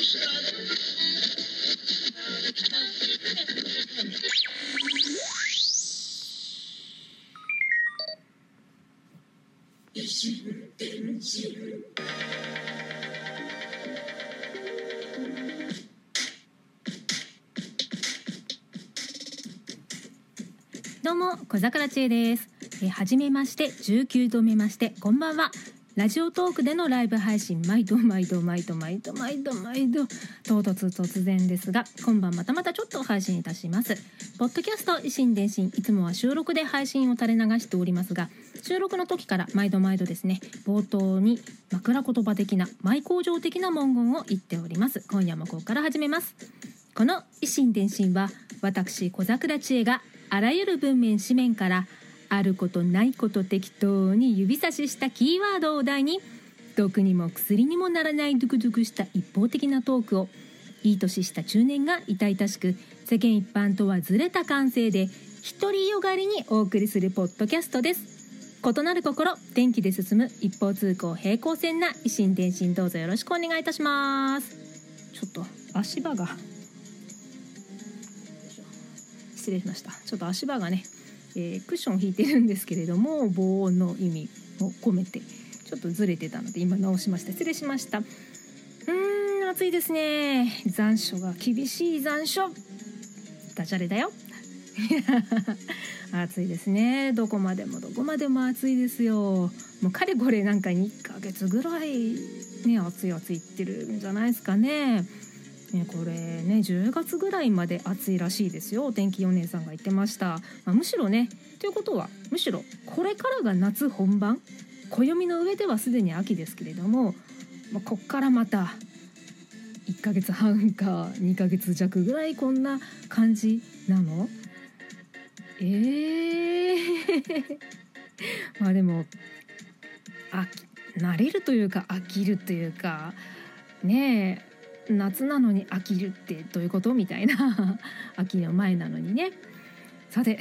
どうも小桜知恵です。えはじめまして19度目ましてこんばんは。ラジオトークでのライブ配信毎度毎度毎度毎度毎度毎度唐突突然ですが今晩またまたちょっと配信いたします。ポッドキャスト維新伝心いつもは収録で配信を垂れ流しておりますが収録の時から毎度毎度ですね冒頭に枕言葉的な舞工場的な文言を言っております。今夜もここから始めます。この維新伝心は私小桜知恵があらゆる文面紙面からあることないこと適当に指差ししたキーワードをお題に毒にも薬にもならないドゥクドゥクした一方的なトークをいい年した中年が痛々しく世間一般とはずれた感性で独りよがりにお送りするポッドキャストです。異なる心電気で進む一方通行平行線な維新伝心どうぞよろしくお願いいたしますちょっと足場が。失礼しました。ちょっと足場がねえー、クッションを引いてるんですけれども防音の意味を込めてちょっとずれてたので今直しました。失礼しました。うーん暑いですね。残暑が厳しい残暑。ダジャレだよ。暑いですね。どこまでもどこまでも暑いですよ。もうかれこれなんか2ヶ月ぐらいね暑い暑いってるんじゃないですかね。ね、これね10月ぐらいまで暑いらしいですよ。お天気お姉さんが言ってました、まあ、むしろねということはむしろこれからが夏本番。暦の上ではすでに秋ですけれども、まあ、こっからまた1ヶ月半か2ヶ月弱ぐらいこんな感じなの？えー。まあでもあ慣れるというか飽きるというかねえ。夏なのに飽きるってどういうこと？みたいな。秋の前なのにね。さて、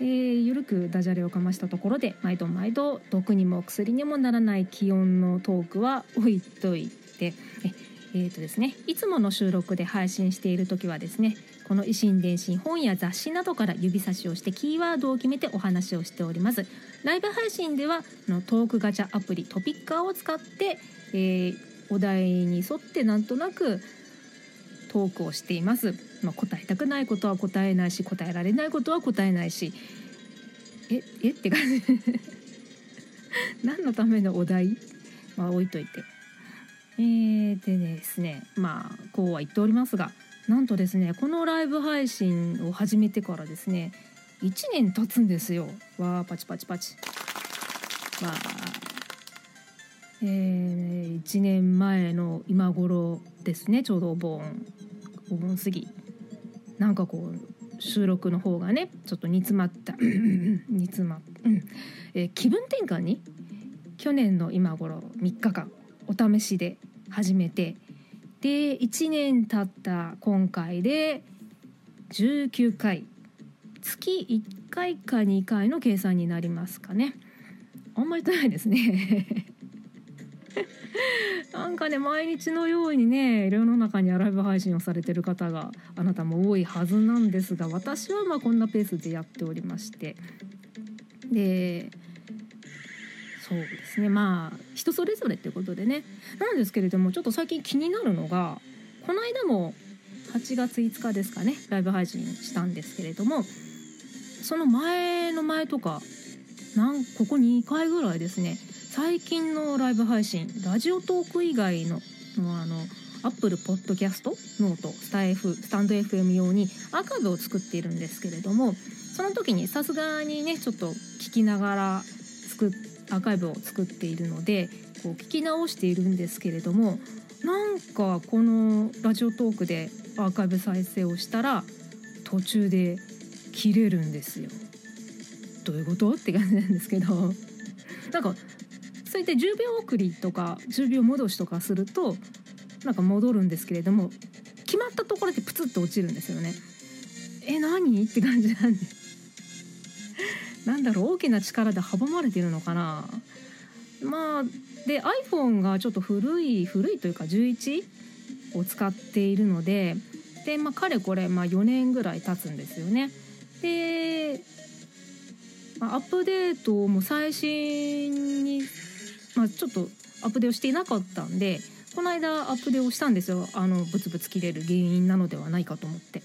えー、ゆるくダジャレをかましたところで毎度毎度毒にも薬にもならない気温のトークは置いといて。ええーとですね、いつもの収録で配信している時はですねこの維新伝心本や雑誌などから指差しをしてキーワードを決めてお話をしております。ライブ配信ではのトークガチャアプリトピッカーを使って、えーお題に沿ってなんとなくトークをしています、まあ、答えたくないことは答えないし答えられないことは答えないし。ええ？って感じ。何のためのお題？まあ置いといて。えー、でですねまあこうは言っておりますがなんとですねこのライブ配信を始めてからですね1年経つんですよ。わーパチパチパチ。まあえー、1年前の今頃ですねちょうどお盆お盆過ぎ。なんかこう収録の方がねちょっと煮詰まった 煮詰まっ、うん。えー、気分転換に去年の今頃3日間お試しで始めて。で1年経った今回で19回。月1回か2回の計算になりますかね。あんまりないですね。なんかね毎日のようにね世の中にライブ配信をされてる方があなたも多いはずなんですが私はまあこんなペースでやっておりまして。でそうですね。まあ人それぞれってことでね。なんですけれどもちょっと最近気になるのがこの間も8月5日ですかねライブ配信したんですけれどもその前の前とかなんここ2回ぐらいですね最近のライブ配信ラジオトーク以外のあのアップルポッドキャストノートスタ F スタンド FM 用にアーカイブを作っているんですけれどもその時にさすがにねちょっと聞きながら作アーカイブを作っているのでこう聞き直しているんですけれどもなんかこのラジオトークでアーカイブ再生をしたら途中で切れるんですよ。どういうこと？って感じなんですけどなんかそういって10秒送りとか10秒戻しとかするとなんか戻るんですけれども決まったところでプツッと落ちるんですよね。え何？って感じなんで なんだろう？大きな力で阻まれてるのかな？まあで iPhone がちょっと古い古いというか11を使っているのでで、まあ、かれこれ、まあ、4年ぐらい経つんですよね。で、まあ、アップデートも最新に、まあ、ちょっとアップデートしていなかったんでこの間アップデートしたんですよ。あのブツブツ切れる原因なのではないかと思って。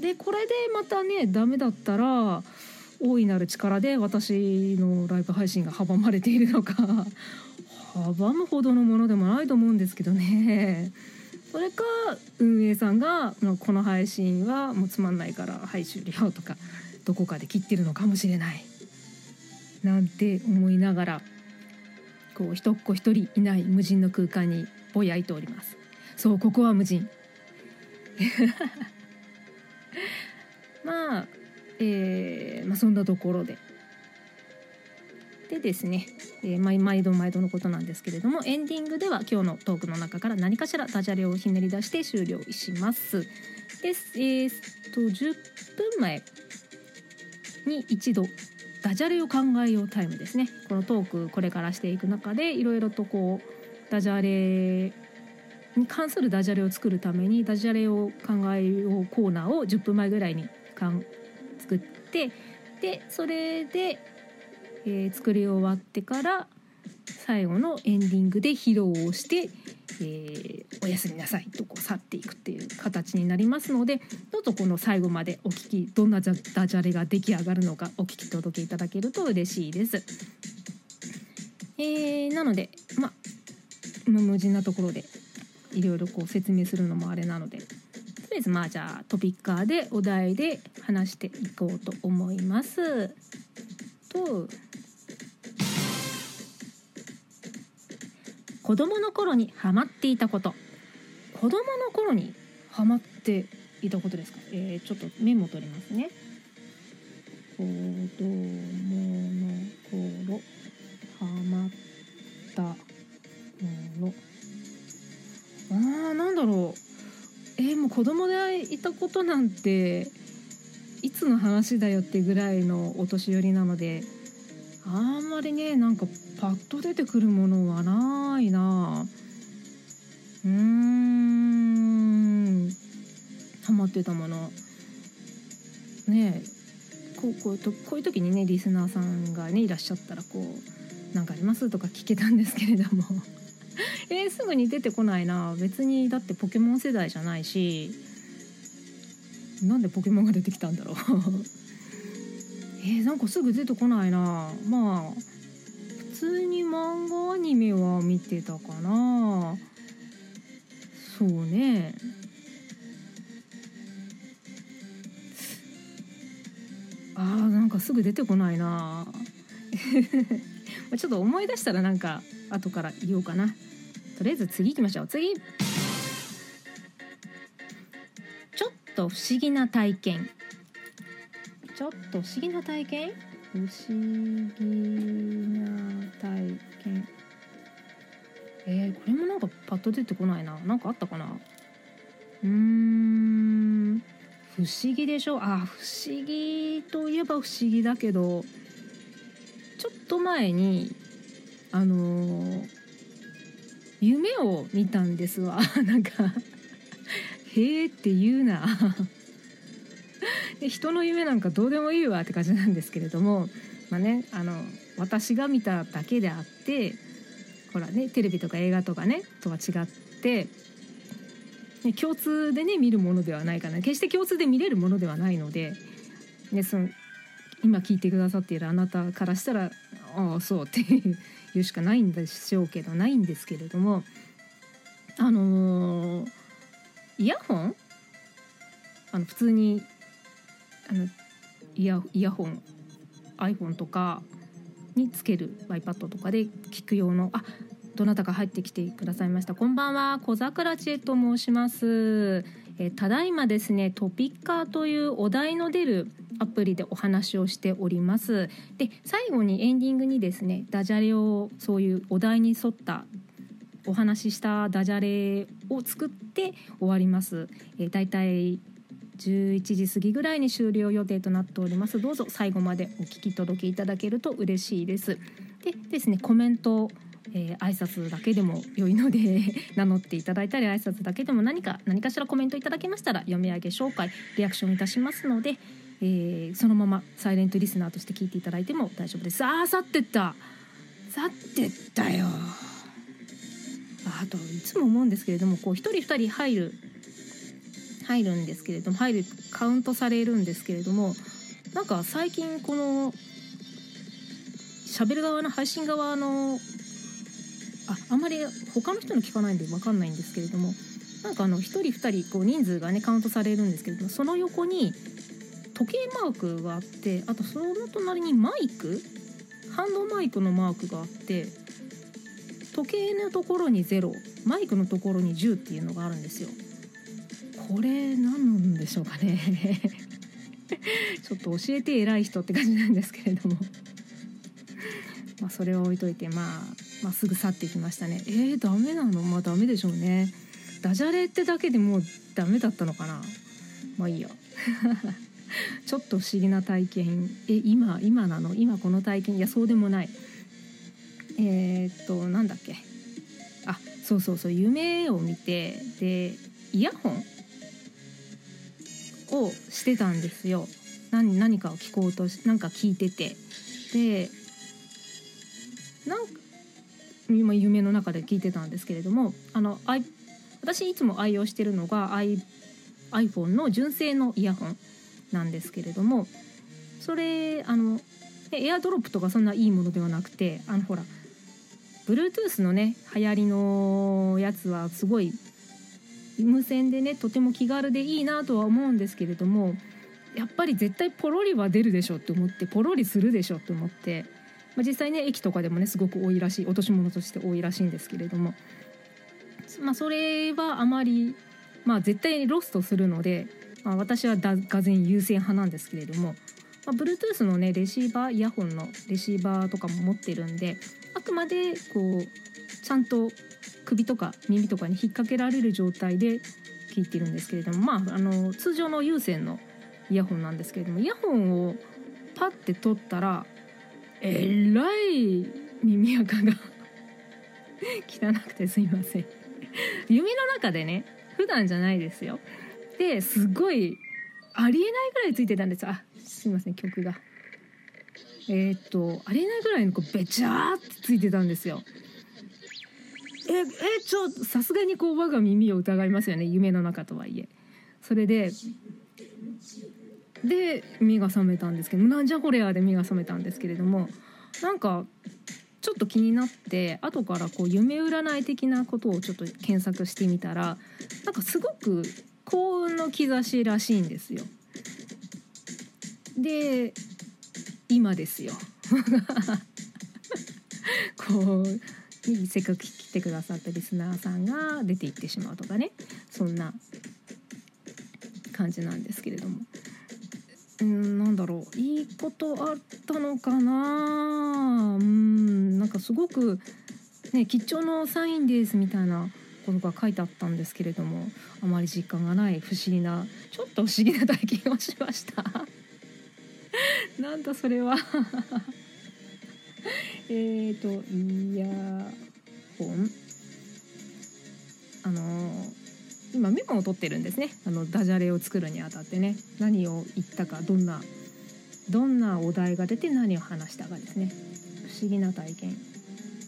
でこれでまたねダメだったら大いなる力で私のライブ配信が阻まれているのか阻むほどのものでもないと思うんですけどね。それか運営さんがこの配信はもうつまんないからはい終了とかどこかで切ってるのかもしれない。なんて思いながらこう一っ子一人いない無人の空間にぼやいております。そうここは無人。まあえー、まあ、そんなところで。でですね、えー、毎度毎度のことなんですけれどもエンディングでは今日のトークの中から何かしらダジャレをひねり出して終了します。です、えー、っと10分前に一度ダジャレを考えようタイムですね。このトークこれからしていく中でいろいろとこうダジャレに関するダジャレを作るためにダジャレを考えようコーナーを10分前ぐらいにかん作ってでそれでえー、作り終わってから最後のエンディングで披露をして、えー、おやすみなさいとこう去っていく。形になりますのでどうぞこの最後までお聞きどんなダジャレが出来上がるのかお聞き届けいただけると嬉しいです。えー、なのでまあ無人なところでいろいろこう説明するのもあれなのでとりあえずまあじゃあトピッカーでお題で話していこうと思います。と子供の頃にハマっていたこと子供の頃にハマっていたことですか、えー、ちょっとメモ取りますね。子供の頃ハマったもの。あーなんだろう。えー、もう子供でいたことなんていつの話だよってぐらいのお年寄りなのであんまりねなんかパッと出てくるものはなハマってたもの。ねこうこうこういう時にねリスナーさんがねいらっしゃったらこう「何かあります?」とか聞けたんですけれども。えー、すぐに出てこないな。別にだってポケモン世代じゃないし。なんでポケモンが出てきたんだろう。えー、なんかすぐ出てこないな。まあ普通に漫画アニメは見てたかな。そうね。すぐ出てこないな。ちょっと思い出したらなんか後から言おうかな。とりあえず次行きましょう。次。ちょっと不思議な体験。ちょっと不思議な体験？不思議な体験。えー、これもなんかパッと出てこないな。何かあったかな？うーん不思議でしょ？あ不思議といえば不思議だけどちょっと前にあのー、夢を見たんですわ。なんかへえって言うな。で人の夢なんかどうでもいいわって感じなんですけれども、まあね、あの私が見ただけであってほらねテレビとか映画とかねとは違って、ね、共通でね見るものではないかな。決して共通で見れるものではないので、ね、その今聞いてくださっているあなたからしたらああそうっていうしかないんでしょうけどないんですけれどもあのー、イヤホン？あの普通にあのイヤイヤホン iPhone とかにつける iPad とかで聞く用のあどなたか入ってきてくださいました。こんばんは。小桜知恵と申します。えただいまですねトピッカーというお題の出るアプリでお話をしております。で最後にエンディングにですねダジャレをそういうお題に沿ったお話ししたダジャレを作って終わります、えー、だいたい11時過ぎぐらいに終了予定となっております。どうぞ最後までお聞き届けいただけると嬉しいです。でですねコメントえー、挨拶だけでも良いので 名乗っていただいたり挨拶だけでも何か何かしらコメントいただけましたら読み上げ紹介リアクションいたしますので、えー、そのままサイレントリスナーとして聞いていただいても大丈夫です。ああ去ってった。去ってったよ。あといつも思うんですけれどもこう1人2人入る入るんですけれども入るカウントされるんですけれどもなんか最近この喋る側の配信側のああんまり他の人の聞かないんで分かんないんですけれどもなんかあの1人2人こう人数がねカウントされるんですけれどもその横に時計マークがあってあとその隣にマイクハンドマイクのマークがあって時計のところに0マイクのところに10っていうのがあるんですよ。これ何なんでしょうかね ちょっと教えて偉い人って感じなんですけれどもまあそれを置いといて、まあ、まあすぐ去っていきましたね。えー、ダメなの？まあダメでしょうね。ダジャレってだけでもうダメだったのかな？まあいいや。ちょっと不思議な体験。え今今なの？今この体験？いやそうでもない。えー、っとなんだっけ？あそうそうそう。夢を見てでイヤホンをしてたんですよ。何何かを聞こうとしなんか聞いてて。でなんか今夢の中で聞いてたんですけれどもあの私いつも愛用してるのが iPhone の純正のイヤホンなんですけれどもそれあのエアドロップとかそんないいものではなくてあのほら Bluetooth のね流行りのやつはすごい無線でねとても気軽でいいなとは思うんですけれどもやっぱり絶対ポロリは出るでしょって思ってポロリするでしょって思って、まあ、実際ね駅とかでもねすごく多いらしい落とし物として多いらしいんですけれども、まあ、それはあまり、まあ、絶対にロストするので、まあ、私はがぜ優先派なんですけれども、まあ、Bluetooth のねレシーバーイヤホンのレシーバーとかも持ってるんであくまでこうちゃんと首とか耳とかに引っ掛けられる状態で聞いてるんですけれども。まああの通常の有線のイヤホンなんですけれどもイヤホンをパッて取ったらえらい耳垢が 汚くてすいません。夢の中でね普段じゃないですよ。ですごいありえないぐらいついてたんです。あすいません曲が。えー、っとありえないぐらいのこうべちゃーってついてたんですよ。ええちょさすがにこう我が耳を疑いますよね。夢の中とはいえ。それでで目が覚めたんですけどなんじゃこりゃで目が覚めたんですけれどもなんかちょっと気になって後からこう夢占い的なことをちょっと検索してみたらなんかすごく幸運の兆しらしいんですよ。で今ですよ。こうせっかく来てくださったリスナーさんが出て行ってしまうとかねそんな感じなんですけれどもうんなんだろう。いいことあったのかな。うんなんかすごくね吉兆のサインですみたいなことが書いてあったんですけれどもあまり実感がない不思議なちょっと不思議な体験をしました。なんだそれは。えっとイヤホン？あの今メモを取ってるんですね。あのダジャレを作るにあたってね。何を言ったかどんなどんなお題が出て何を話したかですね。不思議な体験。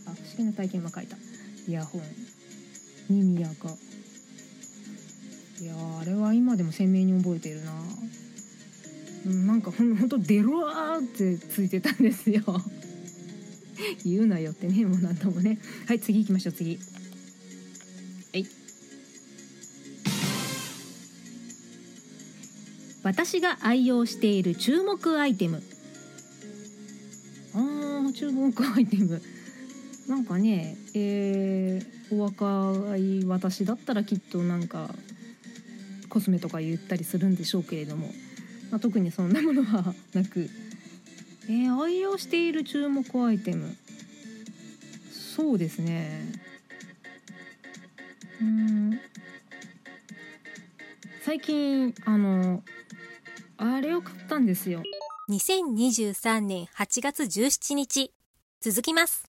あ不思議な体験も書いた。イヤホン。耳垢。いやあれは今でも鮮明に覚えてるな。なんかほんほんとデロワーってついてたんですよ。言うなよってねもう何ともね。はい次行きましょう次。私が愛用している注目アイテム。あー注目アイテム。なんかねえー、お若い私だったらきっとなんかコスメとか言ったりするんでしょうけれども、まあ、特にそんなものは なく。えー、愛用している注目アイテム。そうですね。うん。最近あのあれを買ったんですよ。2023年8月17日。続きます。